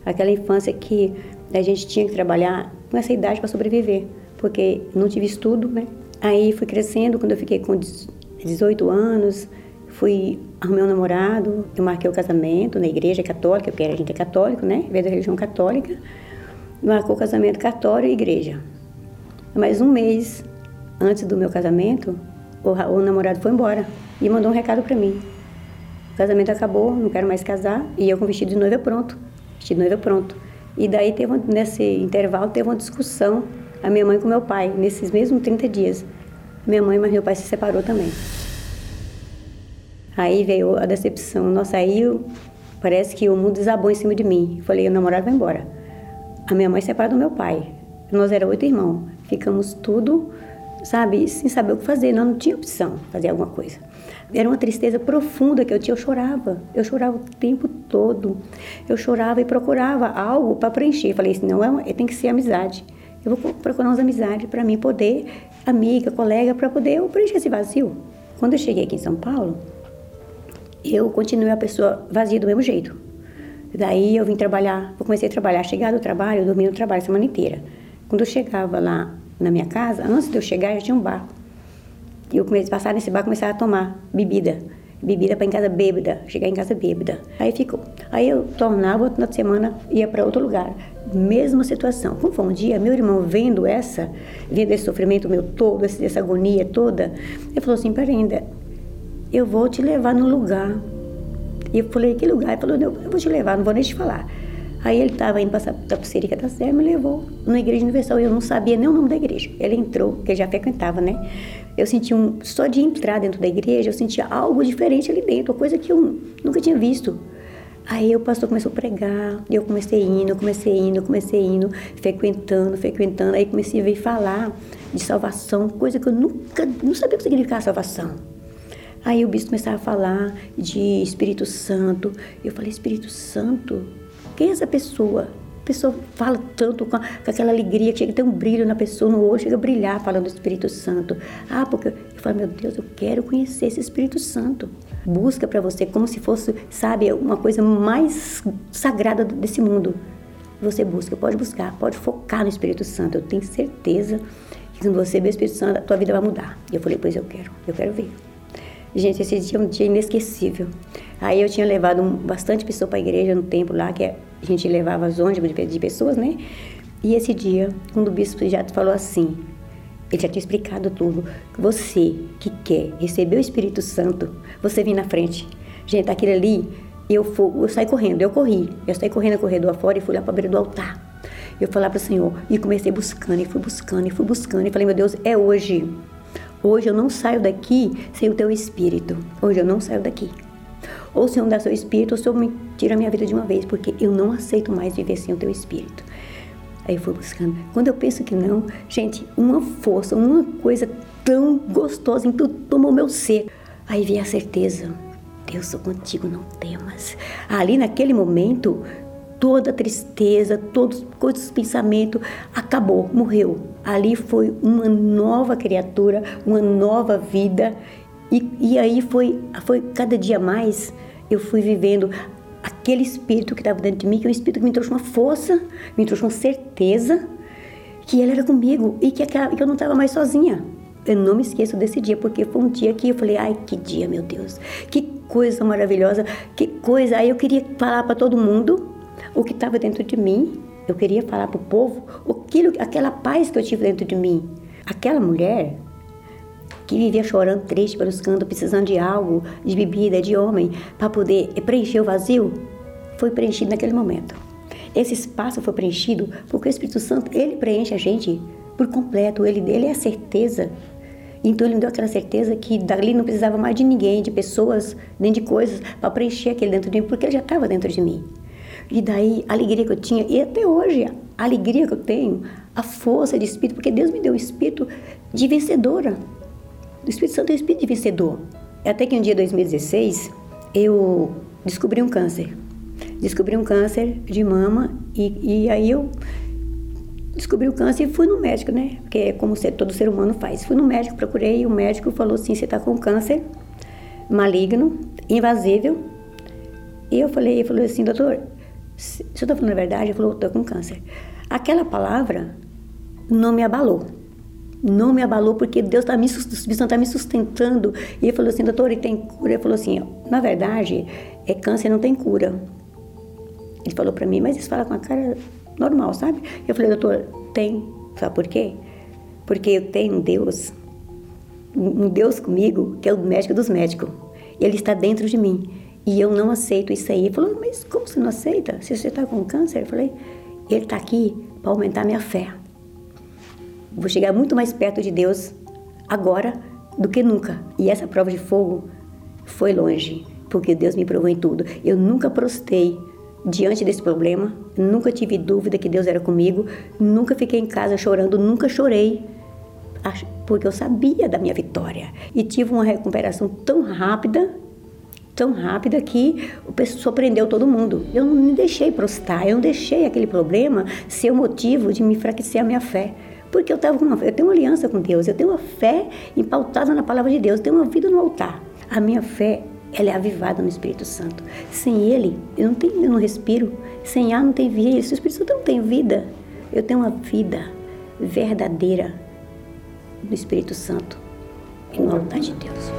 Aquela infância que a gente tinha que trabalhar com essa idade para sobreviver, porque não tive estudo, né? Aí fui crescendo, quando eu fiquei com 18 anos, fui arrumei um namorado, eu marquei o casamento na igreja católica, porque a gente é católico, né? Veio da religião católica. Marcou o casamento católico e igreja. Mas um mês antes do meu casamento, o, o namorado foi embora e mandou um recado para mim. O casamento acabou, não quero mais casar, e eu com vestido de noiva pronto. Vestido de noiva pronto. E daí, teve, nesse intervalo, teve uma discussão, a minha mãe com meu pai, nesses mesmos 30 dias. Minha mãe e meu pai se separou também. Aí veio a decepção. Nossa, aí eu, parece que o mundo desabou em cima de mim. Falei, o namorado vai embora. A minha mãe separou do meu pai. Nós éramos oito irmãos. Ficamos tudo, sabe, sem saber o que fazer. Nós não tinha opção fazer alguma coisa. Era uma tristeza profunda que eu tinha. Eu chorava. Eu chorava o tempo todo. Eu chorava e procurava algo para preencher. Falei assim, não, é tem que ser amizade. Eu vou procurar umas amizades para mim poder, amiga, colega, para poder eu preencher esse vazio. Quando eu cheguei aqui em São Paulo, eu continuei a pessoa vazia do mesmo jeito. Daí eu vim trabalhar, eu comecei a trabalhar, chegar do trabalho, eu dormia no trabalho a semana inteira. Quando eu chegava lá na minha casa, antes de eu chegar, já tinha um bar. E eu comecei a passar nesse bar, começava a tomar bebida. Bebida para em casa bêbada, chegar em casa bêbada. Aí ficou. Aí eu tornava, outra semana ia para outro lugar. Mesma situação. Como foi um dia, meu irmão vendo essa, vendo esse sofrimento meu todo, essa agonia toda, ele falou assim: peraí, ainda, eu vou te levar no lugar. E eu falei, que lugar? Ele falou, eu vou te levar, não vou nem te falar. Aí ele estava indo passar a Tapicerica da Serra, me levou na Igreja Universal. Eu não sabia nem o nome da igreja. Ele entrou, que ele já frequentava, né? Eu senti um. Só de entrar dentro da igreja, eu sentia algo diferente ali dentro, uma coisa que eu nunca tinha visto. Aí o pastor começou a pregar, eu comecei indo, comecei indo, comecei indo, frequentando, frequentando. Aí comecei a ver falar de salvação, coisa que eu nunca, não sabia o que significava salvação. Aí o bispo começava a falar de Espírito Santo. Eu falei, Espírito Santo? Quem é essa pessoa? A pessoa fala tanto com, com aquela alegria, que chega a ter um brilho na pessoa, no olho, chega a brilhar falando do Espírito Santo. Ah, porque eu falo, meu Deus, eu quero conhecer esse Espírito Santo. Busca para você como se fosse, sabe, uma coisa mais sagrada desse mundo. Você busca, pode buscar, pode focar no Espírito Santo. Eu tenho certeza que quando você ver o Espírito Santo, a tua vida vai mudar. E eu falei, pois eu quero, eu quero ver. Gente, esse dia é um dia inesquecível. Aí eu tinha levado um, bastante pessoa para a igreja no tempo lá, que a gente levava as ônibus de, pessoas, né? E esse dia, quando o bispo já falou assim, ele já tinha explicado tudo. Você que quer receber o Espírito Santo, você vem na frente. Gente, aquele ali, eu, fui, eu saí correndo, eu corri. Eu saí correndo no corredor fora e fui lá para a beira do altar. Eu falei para o Senhor e comecei buscando, e fui buscando, e fui buscando. E falei, meu Deus, é hoje. Hoje eu não saio daqui sem o teu espírito. Hoje eu não saio daqui. Ou Senhor dá seu espírito, ou Senhor me tira a minha vida de uma vez, porque eu não aceito mais viver sem o teu espírito. Aí eu fui buscando. Quando eu penso que não, gente, uma força, uma coisa tão gostosa em tudo tomou meu ser. Aí veio a certeza. Deus, sou contigo, não temas. Ali naquele momento, toda a tristeza, todos, todos os pensamentos, acabou, morreu. Ali foi uma nova criatura, uma nova vida. E, e aí foi, foi cada dia mais eu fui vivendo aquele espírito que estava dentro de mim, que é um espírito que me trouxe uma força, me trouxe uma certeza que ele era comigo e que, aquela, que eu não estava mais sozinha. Eu não me esqueço desse dia, porque foi um dia que eu falei, ai, que dia, meu Deus, que coisa maravilhosa, que coisa. Aí eu queria falar para todo mundo o que estava dentro de mim. Eu queria falar para o povo aquilo, aquela paz que eu tive dentro de mim. Aquela mulher que vivia chorando, triste cantos, precisando de algo, de bebida, de homem, para poder preencher o vazio, foi preenchido naquele momento. Esse espaço foi preenchido porque o Espírito Santo, ele preenche a gente por completo, ele, ele é a certeza. Então ele me deu aquela certeza que dali não precisava mais de ninguém, de pessoas, nem de coisas, para preencher aquele dentro de mim, porque ele já estava dentro de mim. E daí a alegria que eu tinha, e até hoje, a alegria que eu tenho, a força de espírito, porque Deus me deu o espírito de vencedora. O Espírito Santo é o espírito de vencedor. Até que um dia, 2016, eu descobri um câncer. Descobri um câncer de mama e, e aí eu descobri o câncer e fui no médico, né? Porque é como todo ser humano faz. Fui no médico, procurei e o médico falou assim: você está com câncer maligno, invasível. E eu falei, ele falou assim, doutor, o senhor está falando a verdade? Ele falou, estou com câncer. Aquela palavra não me abalou. Não me abalou porque Deus está me, tá me sustentando. E ele falou assim, doutor, ele tem cura? Ele falou assim, na verdade, é câncer não tem cura. Ele falou para mim, mas isso fala com a cara normal, sabe? Eu falei, doutor, tem. Sabe por quê? Porque eu tenho um Deus, um Deus comigo, que é o médico dos médicos. Ele está dentro de mim. E eu não aceito isso aí. Ele falou, mas como você não aceita? Se você está com câncer? Eu falei, ele está aqui para aumentar minha fé. Vou chegar muito mais perto de Deus agora do que nunca. E essa prova de fogo foi longe, porque Deus me provou em tudo. Eu nunca prostei diante desse problema, nunca tive dúvida que Deus era comigo, nunca fiquei em casa chorando, nunca chorei, porque eu sabia da minha vitória. E tive uma recuperação tão rápida tão rápida que o pessoal surpreendeu todo mundo. Eu não me deixei prostrar, eu não deixei aquele problema ser o motivo de me enfraquecer a minha fé. Porque eu, tava uma, eu tenho uma aliança com Deus, eu tenho uma fé empautada na palavra de Deus, eu tenho uma vida no altar. A minha fé, ela é avivada no Espírito Santo. Sem Ele, eu não, tenho, eu não respiro. Sem ar não tem vida. Se o Espírito Santo não tem vida, eu tenho uma vida verdadeira no Espírito Santo e no altar de Deus.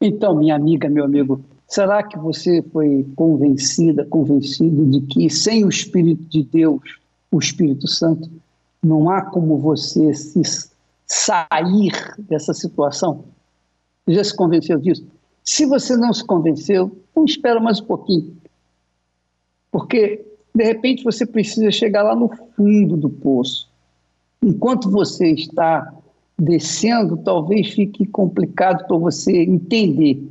Então, minha amiga, meu amigo, será que você foi convencida, convencido de que sem o Espírito de Deus, o Espírito Santo, não há como você se sair dessa situação? Já se convenceu disso? Se você não se convenceu, então espera mais um pouquinho. Porque, de repente, você precisa chegar lá no fundo do poço. Enquanto você está descendo, talvez fique complicado para você entender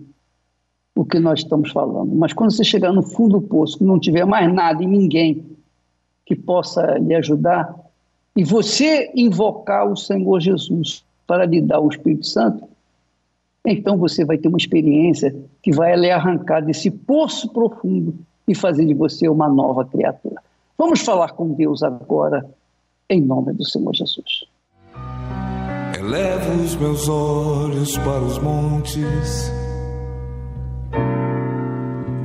o que nós estamos falando. Mas quando você chegar no fundo do poço, não tiver mais nada e ninguém que possa lhe ajudar, e você invocar o Senhor Jesus para lhe dar o Espírito Santo, então você vai ter uma experiência que vai lhe arrancar desse poço profundo e fazer de você uma nova criatura. Vamos falar com Deus agora, em nome do Senhor Jesus. Elevo os meus olhos para os montes,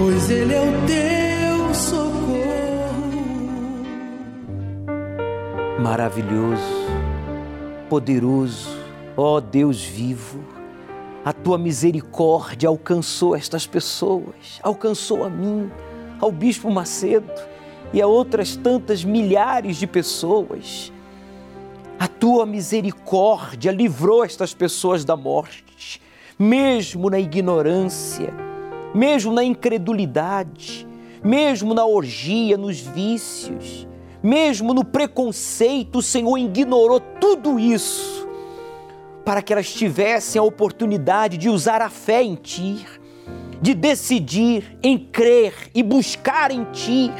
Pois ele é o teu socorro. Maravilhoso, poderoso, ó Deus vivo, a tua misericórdia alcançou estas pessoas, alcançou a mim, ao Bispo Macedo e a outras tantas milhares de pessoas. A tua misericórdia livrou estas pessoas da morte, mesmo na ignorância, mesmo na incredulidade, mesmo na orgia, nos vícios, mesmo no preconceito, o Senhor ignorou tudo isso para que elas tivessem a oportunidade de usar a fé em Ti, de decidir em crer e buscar em Ti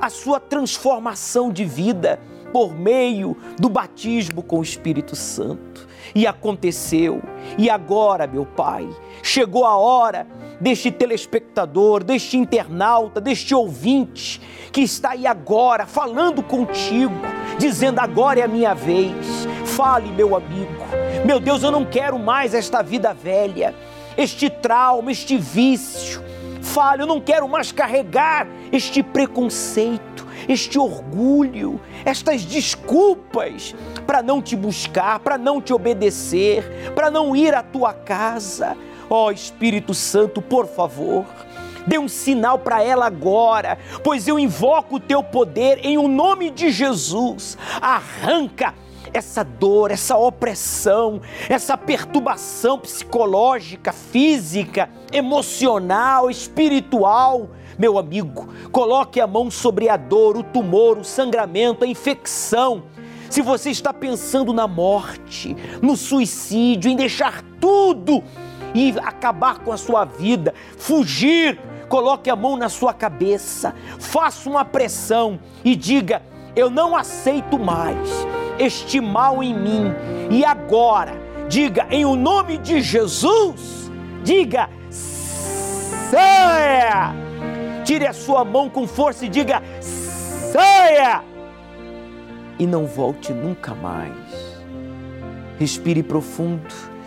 a sua transformação de vida por meio do batismo com o Espírito Santo. E aconteceu. E agora, meu Pai, chegou a hora deste telespectador, deste internauta, deste ouvinte que está aí agora falando contigo, dizendo: agora é a minha vez. Fale, meu amigo. Meu Deus, eu não quero mais esta vida velha, este trauma, este vício falho, eu não quero mais carregar este preconceito, este orgulho, estas desculpas para não te buscar, para não te obedecer, para não ir à tua casa. Ó oh, Espírito Santo, por favor, dê um sinal para ela agora, pois eu invoco o teu poder em o um nome de Jesus. Arranca essa dor, essa opressão, essa perturbação psicológica, física, emocional, espiritual. Meu amigo, coloque a mão sobre a dor, o tumor, o sangramento, a infecção. Se você está pensando na morte, no suicídio, em deixar tudo e acabar com a sua vida, fugir, coloque a mão na sua cabeça, faça uma pressão e diga: Eu não aceito mais este mal em mim. E agora, diga em o nome de Jesus, diga: saia! Tire a sua mão com força e diga: saia! E não volte nunca mais. Respire profundo.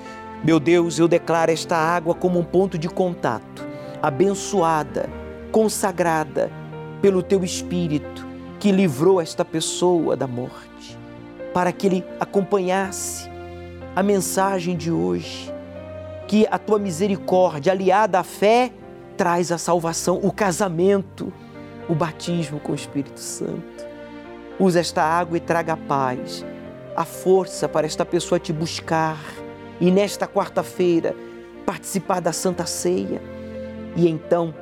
Meu Deus, eu declaro esta água como um ponto de contato, abençoada, consagrada pelo teu Espírito que livrou esta pessoa da morte para que ele acompanhasse a mensagem de hoje, que a tua misericórdia, aliada à fé, traz a salvação, o casamento, o batismo com o Espírito Santo. Usa esta água e traga a paz, a força para esta pessoa te buscar e nesta quarta-feira participar da Santa Ceia. E então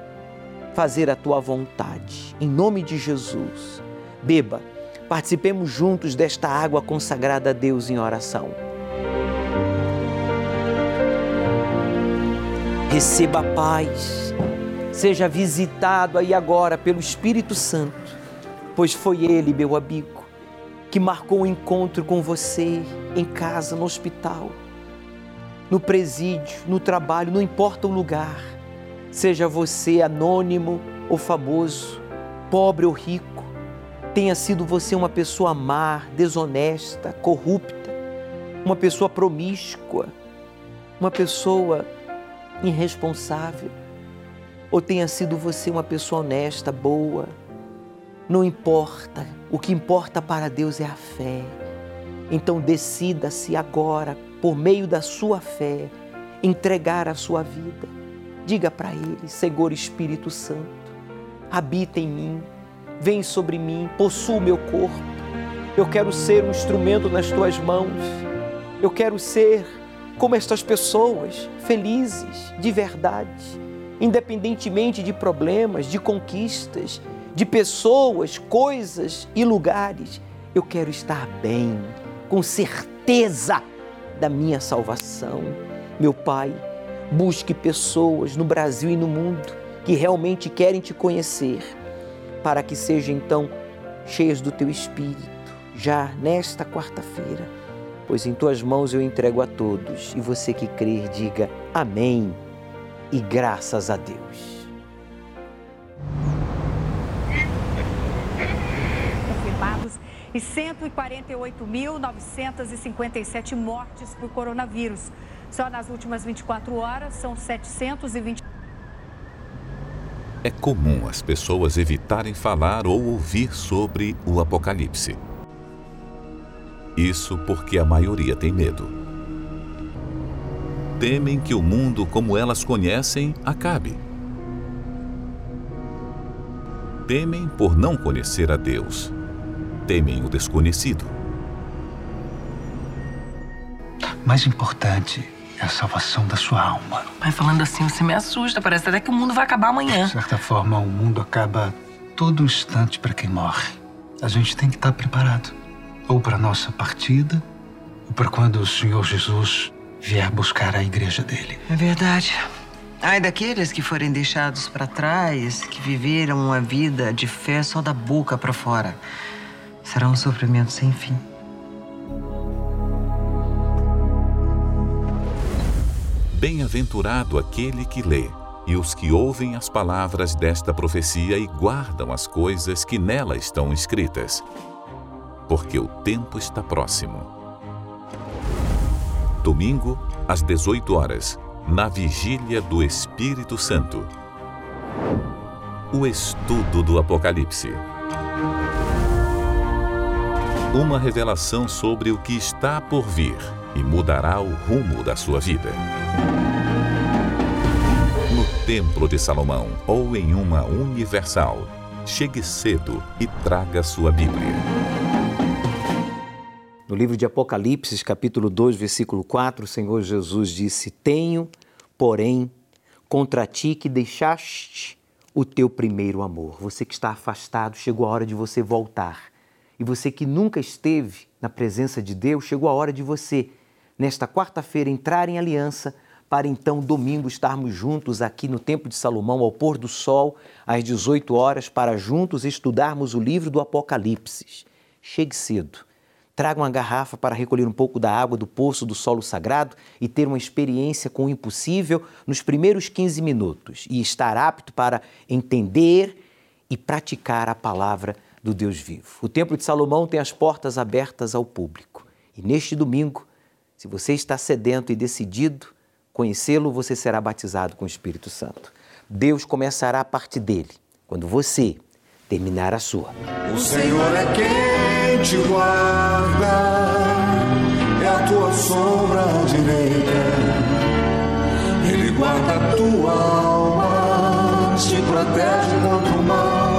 fazer a tua vontade. Em nome de Jesus, beba. Participemos juntos desta água consagrada a Deus em oração. Receba a paz, seja visitado aí agora pelo Espírito Santo, pois foi Ele, meu amigo, que marcou o um encontro com você em casa, no hospital, no presídio, no trabalho, não importa o lugar, seja você anônimo ou famoso pobre ou rico, tenha sido você uma pessoa má, desonesta, corrupta, uma pessoa promíscua, uma pessoa irresponsável, ou tenha sido você uma pessoa honesta, boa, não importa, o que importa para Deus é a fé. Então decida-se agora, por meio da sua fé, entregar a sua vida. Diga para Ele, Senhor Espírito Santo, habita em mim, vem sobre mim, possua meu corpo. Eu quero ser um instrumento nas tuas mãos. Eu quero ser como estas pessoas, felizes, de verdade, independentemente de problemas, de conquistas, de pessoas, coisas e lugares. Eu quero estar bem, com certeza da minha salvação. Meu Pai, busque pessoas no Brasil e no mundo que realmente querem te conhecer, para que sejam então cheias do teu espírito, já nesta quarta-feira. Pois em tuas mãos eu entrego a todos, e você que crer, diga amém e graças a Deus. E 148.957 mortes por coronavírus. Só nas últimas 24 horas são 720. É comum as pessoas evitarem falar ou ouvir sobre o Apocalipse. Isso porque a maioria tem medo. Temem que o mundo como elas conhecem acabe. Temem por não conhecer a Deus temem o desconhecido. Mais importante é a salvação da sua alma. Mas falando assim, você me assusta. Parece até que o mundo vai acabar amanhã. De certa forma, o mundo acaba todo instante para quem morre. A gente tem que estar preparado. Ou para nossa partida, ou para quando o Senhor Jesus vier buscar a igreja dele. É verdade. Ai daqueles que forem deixados para trás, que viveram uma vida de fé só da boca para fora será um sofrimento sem fim. Bem-aventurado aquele que lê e os que ouvem as palavras desta profecia e guardam as coisas que nela estão escritas, porque o tempo está próximo. Domingo, às 18 horas, na vigília do Espírito Santo. O estudo do Apocalipse uma revelação sobre o que está por vir e mudará o rumo da sua vida. No Templo de Salomão ou em uma universal, chegue cedo e traga sua Bíblia. No livro de Apocalipse, capítulo 2, versículo 4, o Senhor Jesus disse: Tenho, porém, contra ti que deixaste o teu primeiro amor. Você que está afastado, chegou a hora de você voltar e você que nunca esteve na presença de Deus, chegou a hora de você, nesta quarta-feira, entrar em aliança para então domingo estarmos juntos aqui no Templo de Salomão ao pôr do sol, às 18 horas, para juntos estudarmos o livro do Apocalipse. Chegue cedo. Traga uma garrafa para recolher um pouco da água do poço do solo sagrado e ter uma experiência com o impossível nos primeiros 15 minutos e estar apto para entender e praticar a palavra do Deus vivo. O Templo de Salomão tem as portas abertas ao público. E neste domingo, se você está sedento e decidido conhecê-lo, você será batizado com o Espírito Santo. Deus começará a partir dele, quando você terminar a sua. O Senhor é quem te guarda, é a tua sombra direita. Ele guarda a tua alma, te protege contra o mal.